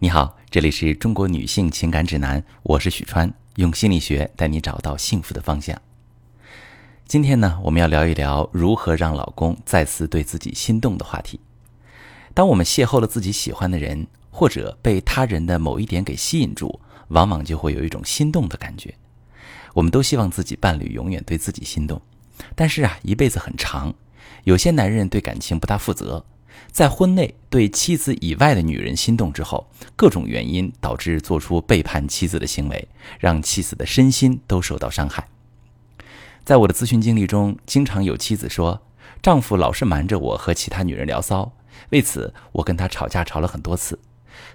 你好，这里是中国女性情感指南，我是许川，用心理学带你找到幸福的方向。今天呢，我们要聊一聊如何让老公再次对自己心动的话题。当我们邂逅了自己喜欢的人，或者被他人的某一点给吸引住，往往就会有一种心动的感觉。我们都希望自己伴侣永远对自己心动，但是啊，一辈子很长，有些男人对感情不大负责。在婚内对妻子以外的女人心动之后，各种原因导致做出背叛妻子的行为，让妻子的身心都受到伤害。在我的咨询经历中，经常有妻子说，丈夫老是瞒着我和其他女人聊骚，为此我跟他吵架吵了很多次。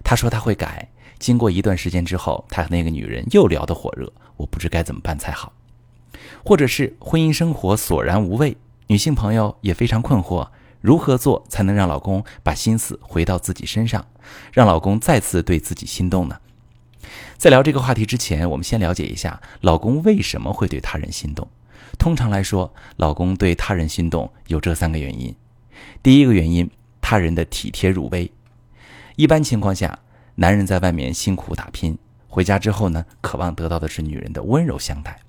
他说他会改，经过一段时间之后，他和那个女人又聊得火热，我不知该怎么办才好。或者是婚姻生活索然无味，女性朋友也非常困惑。如何做才能让老公把心思回到自己身上，让老公再次对自己心动呢？在聊这个话题之前，我们先了解一下老公为什么会对他人心动。通常来说，老公对他人心动有这三个原因。第一个原因，他人的体贴入微。一般情况下，男人在外面辛苦打拼，回家之后呢，渴望得到的是女人的温柔相待。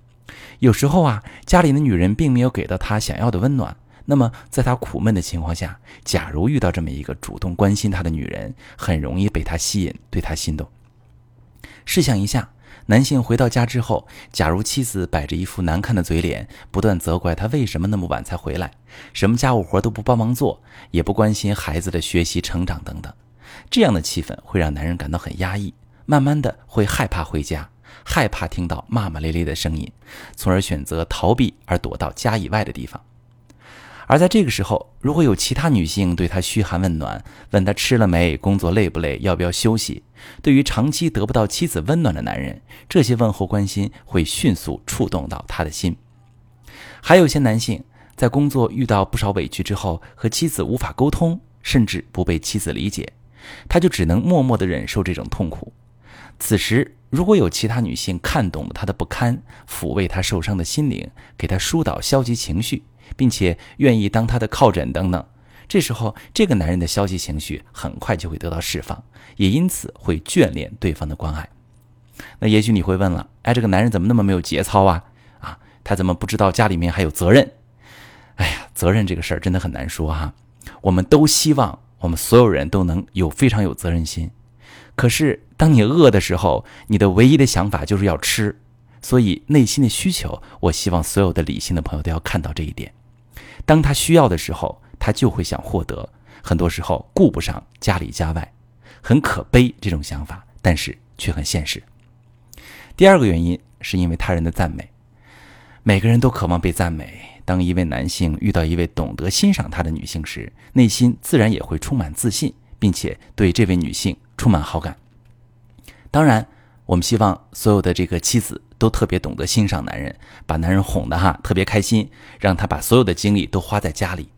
有时候啊，家里的女人并没有给到他想要的温暖。那么，在他苦闷的情况下，假如遇到这么一个主动关心他的女人，很容易被他吸引，对他心动。试想一下，男性回到家之后，假如妻子摆着一副难看的嘴脸，不断责怪他为什么那么晚才回来，什么家务活都不帮忙做，也不关心孩子的学习成长等等，这样的气氛会让男人感到很压抑，慢慢的会害怕回家，害怕听到骂骂咧咧的声音，从而选择逃避而躲到家以外的地方。而在这个时候，如果有其他女性对他嘘寒问暖，问他吃了没，工作累不累，要不要休息，对于长期得不到妻子温暖的男人，这些问候关心会迅速触动到他的心。还有些男性在工作遇到不少委屈之后，和妻子无法沟通，甚至不被妻子理解，他就只能默默地忍受这种痛苦。此时，如果有其他女性看懂了他的不堪，抚慰他受伤的心灵，给他疏导消极情绪。并且愿意当他的靠枕等等，这时候这个男人的消极情绪很快就会得到释放，也因此会眷恋对方的关爱。那也许你会问了，哎，这个男人怎么那么没有节操啊？啊，他怎么不知道家里面还有责任？哎呀，责任这个事儿真的很难说哈。我们都希望我们所有人都能有非常有责任心，可是当你饿的时候，你的唯一的想法就是要吃，所以内心的需求，我希望所有的理性的朋友都要看到这一点。当他需要的时候，他就会想获得。很多时候顾不上家里家外，很可悲这种想法，但是却很现实。第二个原因是因为他人的赞美。每个人都渴望被赞美。当一位男性遇到一位懂得欣赏他的女性时，内心自然也会充满自信，并且对这位女性充满好感。当然。我们希望所有的这个妻子都特别懂得欣赏男人，把男人哄的哈特别开心，让他把所有的精力都花在家里。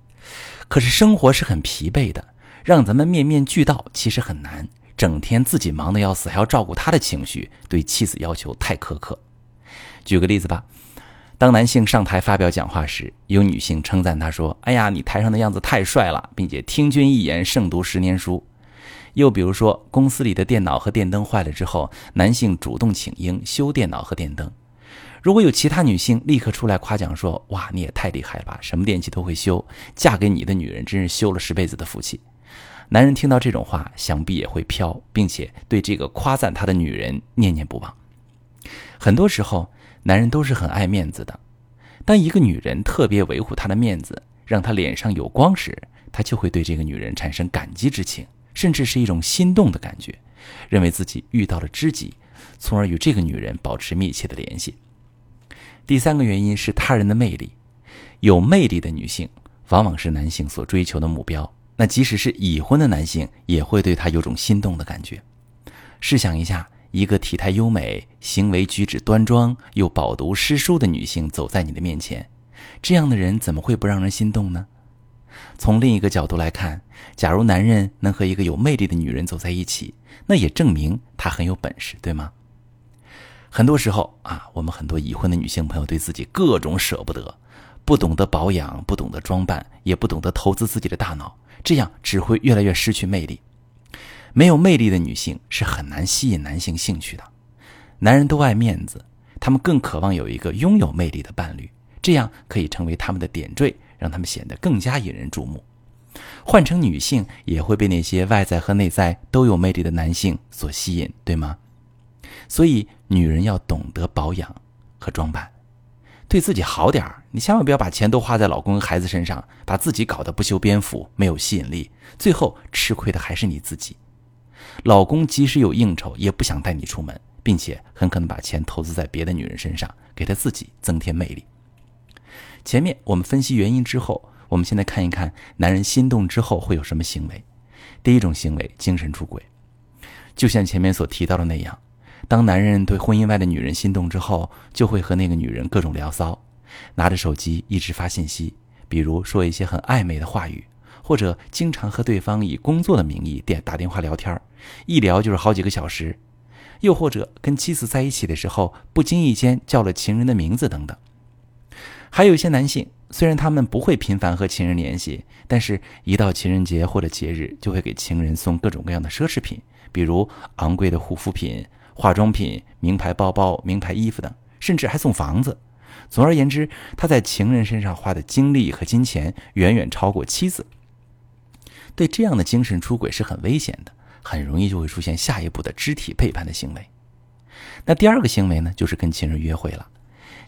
可是生活是很疲惫的，让咱们面面俱到其实很难。整天自己忙得要死，还要照顾他的情绪，对妻子要求太苛刻。举个例子吧，当男性上台发表讲话时，有女性称赞他说：“哎呀，你台上的样子太帅了，并且听君一言胜读十年书。”又比如说，公司里的电脑和电灯坏了之后，男性主动请缨修电脑和电灯。如果有其他女性立刻出来夸奖说：“哇，你也太厉害了吧，什么电器都会修，嫁给你的女人真是修了十辈子的福气。”男人听到这种话，想必也会飘，并且对这个夸赞他的女人念念不忘。很多时候，男人都是很爱面子的。当一个女人特别维护他的面子，让他脸上有光时，他就会对这个女人产生感激之情。甚至是一种心动的感觉，认为自己遇到了知己，从而与这个女人保持密切的联系。第三个原因是他人的魅力，有魅力的女性往往是男性所追求的目标。那即使是已婚的男性，也会对她有种心动的感觉。试想一下，一个体态优美、行为举止端庄又饱读诗书的女性走在你的面前，这样的人怎么会不让人心动呢？从另一个角度来看，假如男人能和一个有魅力的女人走在一起，那也证明他很有本事，对吗？很多时候啊，我们很多已婚的女性朋友对自己各种舍不得，不懂得保养，不懂得装扮，也不懂得投资自己的大脑，这样只会越来越失去魅力。没有魅力的女性是很难吸引男性兴趣的。男人都爱面子，他们更渴望有一个拥有魅力的伴侣，这样可以成为他们的点缀，让他们显得更加引人注目。换成女性也会被那些外在和内在都有魅力的男性所吸引，对吗？所以，女人要懂得保养和装扮，对自己好点儿。你千万不要把钱都花在老公和孩子身上，把自己搞得不修边幅、没有吸引力，最后吃亏的还是你自己。老公即使有应酬，也不想带你出门，并且很可能把钱投资在别的女人身上，给他自己增添魅力。前面我们分析原因之后。我们现在看一看男人心动之后会有什么行为。第一种行为，精神出轨。就像前面所提到的那样，当男人对婚姻外的女人心动之后，就会和那个女人各种聊骚，拿着手机一直发信息，比如说一些很暧昧的话语，或者经常和对方以工作的名义电打电话聊天，一聊就是好几个小时，又或者跟妻子在一起的时候，不经意间叫了情人的名字等等。还有一些男性。虽然他们不会频繁和情人联系，但是一到情人节或者节日，就会给情人送各种各样的奢侈品，比如昂贵的护肤品、化妆品、名牌包包、名牌衣服等，甚至还送房子。总而言之，他在情人身上花的精力和金钱远远超过妻子。对这样的精神出轨是很危险的，很容易就会出现下一步的肢体背叛的行为。那第二个行为呢，就是跟情人约会了。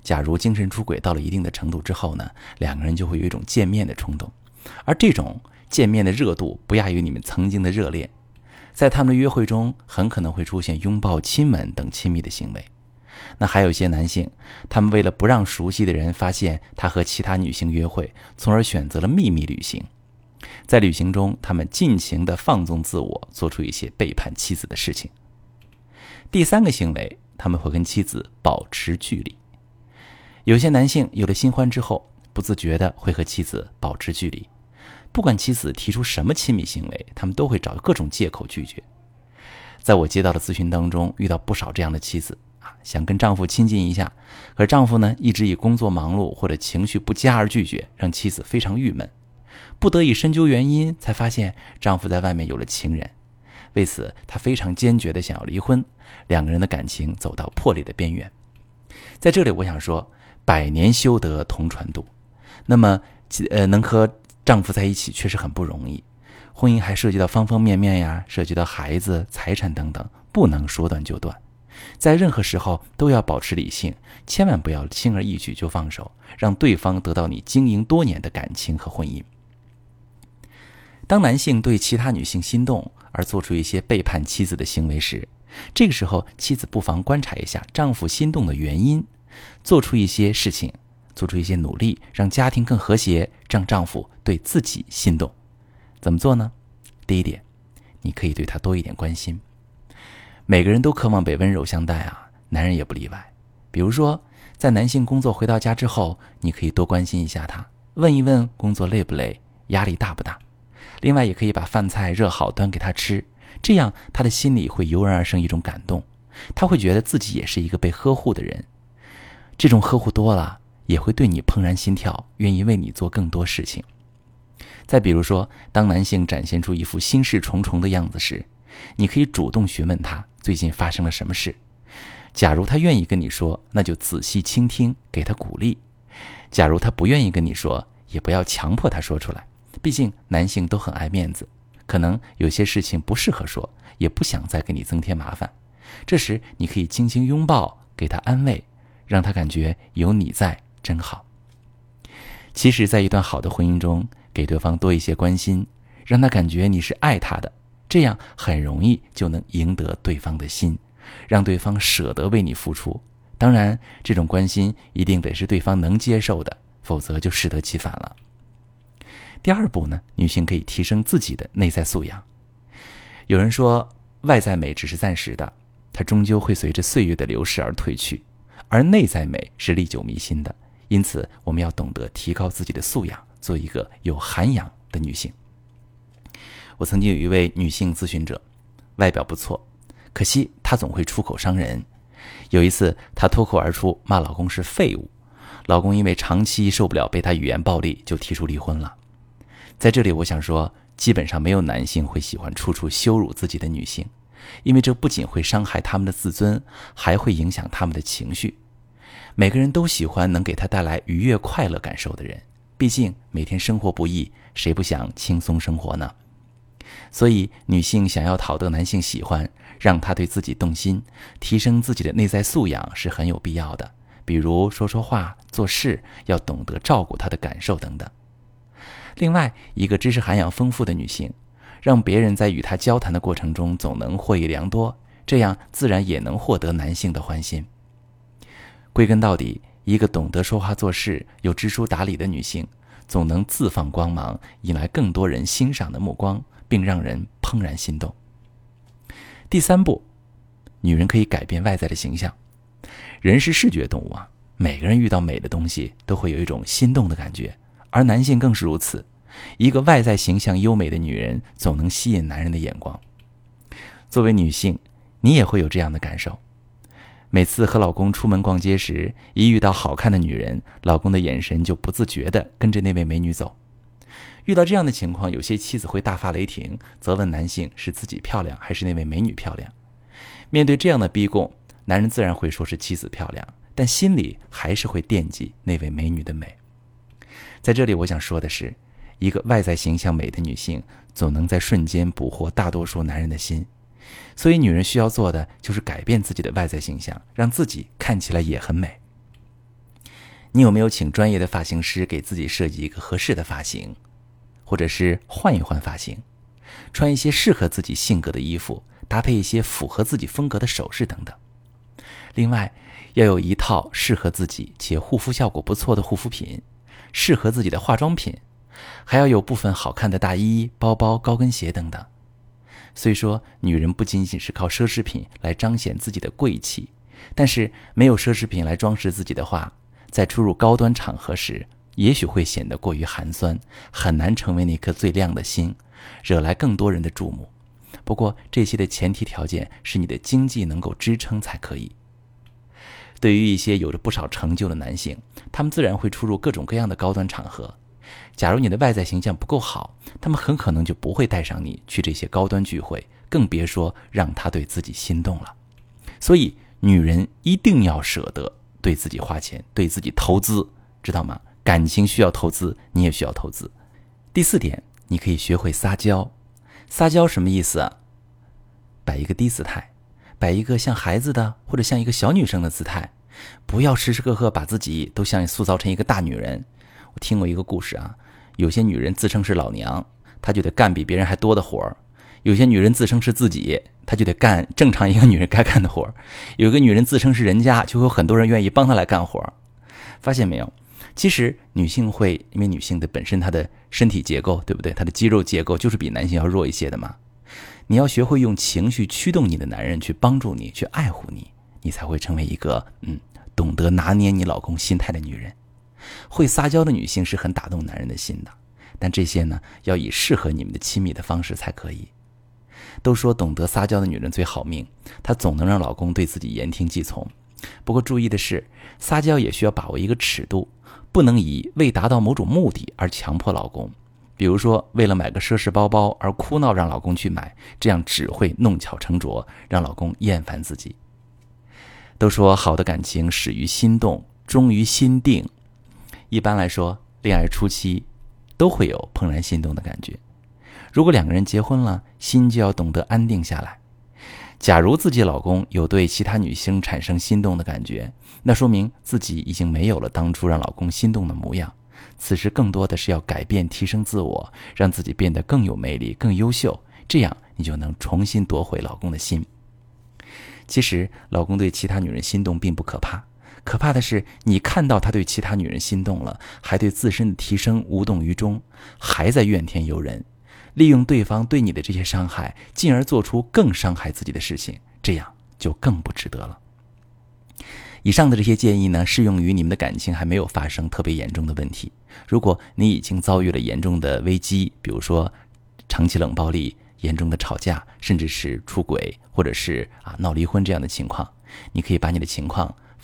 假如精神出轨到了一定的程度之后呢，两个人就会有一种见面的冲动，而这种见面的热度不亚于你们曾经的热恋，在他们的约会中很可能会出现拥抱、亲吻等亲密的行为。那还有一些男性，他们为了不让熟悉的人发现他和其他女性约会，从而选择了秘密旅行。在旅行中，他们尽情的放纵自我，做出一些背叛妻子的事情。第三个行为，他们会跟妻子保持距离。有些男性有了新欢之后，不自觉的会和妻子保持距离，不管妻子提出什么亲密行为，他们都会找各种借口拒绝。在我接到的咨询当中，遇到不少这样的妻子啊，想跟丈夫亲近一下，可丈夫呢一直以工作忙碌或者情绪不佳而拒绝，让妻子非常郁闷。不得已深究原因，才发现丈夫在外面有了情人，为此她非常坚决的想要离婚，两个人的感情走到破裂的边缘。在这里，我想说。百年修得同船渡，那么，呃，能和丈夫在一起确实很不容易。婚姻还涉及到方方面面呀，涉及到孩子、财产等等，不能说断就断。在任何时候都要保持理性，千万不要轻而易举就放手，让对方得到你经营多年的感情和婚姻。当男性对其他女性心动而做出一些背叛妻子的行为时，这个时候妻子不妨观察一下丈夫心动的原因。做出一些事情，做出一些努力，让家庭更和谐，让丈夫对自己心动。怎么做呢？第一点，你可以对他多一点关心。每个人都渴望被温柔相待啊，男人也不例外。比如说，在男性工作回到家之后，你可以多关心一下他，问一问工作累不累，压力大不大。另外，也可以把饭菜热好端给他吃，这样他的心里会油然而生一种感动，他会觉得自己也是一个被呵护的人。这种呵护多了，也会对你怦然心跳，愿意为你做更多事情。再比如说，当男性展现出一副心事重重的样子时，你可以主动询问他最近发生了什么事。假如他愿意跟你说，那就仔细倾听，给他鼓励；假如他不愿意跟你说，也不要强迫他说出来。毕竟男性都很爱面子，可能有些事情不适合说，也不想再给你增添麻烦。这时，你可以轻轻拥抱，给他安慰。让他感觉有你在真好。其实，在一段好的婚姻中，给对方多一些关心，让他感觉你是爱他的，这样很容易就能赢得对方的心，让对方舍得为你付出。当然，这种关心一定得是对方能接受的，否则就适得其反了。第二步呢，女性可以提升自己的内在素养。有人说，外在美只是暂时的，它终究会随着岁月的流逝而褪去。而内在美是历久弥新的，因此我们要懂得提高自己的素养，做一个有涵养的女性。我曾经有一位女性咨询者，外表不错，可惜她总会出口伤人。有一次，她脱口而出骂老公是废物，老公因为长期受不了被她语言暴力，就提出离婚了。在这里，我想说，基本上没有男性会喜欢处处羞辱自己的女性，因为这不仅会伤害他们的自尊，还会影响他们的情绪。每个人都喜欢能给他带来愉悦、快乐感受的人，毕竟每天生活不易，谁不想轻松生活呢？所以，女性想要讨得男性喜欢，让他对自己动心，提升自己的内在素养是很有必要的。比如说说话、做事要懂得照顾他的感受等等。另外，一个知识涵养丰富的女性，让别人在与她交谈的过程中总能获益良多，这样自然也能获得男性的欢心。归根到底，一个懂得说话做事又知书达理的女性，总能自放光芒，引来更多人欣赏的目光，并让人怦然心动。第三步，女人可以改变外在的形象。人是视觉动物啊，每个人遇到美的东西都会有一种心动的感觉。而男性更是如此，一个外在形象优美的女人总能吸引男人的眼光。作为女性，你也会有这样的感受：每次和老公出门逛街时，一遇到好看的女人，老公的眼神就不自觉地跟着那位美女走。遇到这样的情况，有些妻子会大发雷霆，责问男性是自己漂亮还是那位美女漂亮。面对这样的逼供，男人自然会说是妻子漂亮，但心里还是会惦记那位美女的美。在这里，我想说的是，一个外在形象美的女性，总能在瞬间捕获大多数男人的心。所以，女人需要做的就是改变自己的外在形象，让自己看起来也很美。你有没有请专业的发型师给自己设计一个合适的发型，或者是换一换发型，穿一些适合自己性格的衣服，搭配一些符合自己风格的首饰等等？另外，要有一套适合自己且护肤效果不错的护肤品。适合自己的化妆品，还要有部分好看的大衣、包包、高跟鞋等等。虽说女人不仅仅是靠奢侈品来彰显自己的贵气，但是没有奢侈品来装饰自己的话，在出入高端场合时，也许会显得过于寒酸，很难成为那颗最亮的星，惹来更多人的注目。不过这些的前提条件是你的经济能够支撑才可以。对于一些有着不少成就的男性，他们自然会出入各种各样的高端场合。假如你的外在形象不够好，他们很可能就不会带上你去这些高端聚会，更别说让他对自己心动了。所以，女人一定要舍得对自己花钱，对自己投资，知道吗？感情需要投资，你也需要投资。第四点，你可以学会撒娇。撒娇什么意思啊？摆一个低姿态。摆一个像孩子的或者像一个小女生的姿态，不要时时刻刻把自己都像塑造成一个大女人。我听过一个故事啊，有些女人自称是老娘，她就得干比别人还多的活儿；有些女人自称是自己，她就得干正常一个女人该干的活儿；有个女人自称是人家，就有很多人愿意帮她来干活儿。发现没有？其实女性会因为女性的本身她的身体结构，对不对？她的肌肉结构就是比男性要弱一些的嘛。你要学会用情绪驱动你的男人去帮助你，去爱护你，你才会成为一个嗯懂得拿捏你老公心态的女人。会撒娇的女性是很打动男人的心的，但这些呢要以适合你们的亲密的方式才可以。都说懂得撒娇的女人最好命，她总能让老公对自己言听计从。不过注意的是，撒娇也需要把握一个尺度，不能以为达到某种目的而强迫老公。比如说，为了买个奢侈包包而哭闹，让老公去买，这样只会弄巧成拙，让老公厌烦自己。都说好的感情始于心动，终于心定。一般来说，恋爱初期都会有怦然心动的感觉。如果两个人结婚了，心就要懂得安定下来。假如自己老公有对其他女性产生心动的感觉，那说明自己已经没有了当初让老公心动的模样。此时更多的是要改变、提升自我，让自己变得更有魅力、更优秀，这样你就能重新夺回老公的心。其实，老公对其他女人心动并不可怕，可怕的是你看到他对其他女人心动了，还对自身的提升无动于衷，还在怨天尤人，利用对方对你的这些伤害，进而做出更伤害自己的事情，这样就更不值得了。以上的这些建议呢，适用于你们的感情还没有发生特别严重的问题。如果你已经遭遇了严重的危机，比如说长期冷暴力、严重的吵架，甚至是出轨，或者是啊闹离婚这样的情况，你可以把你的情况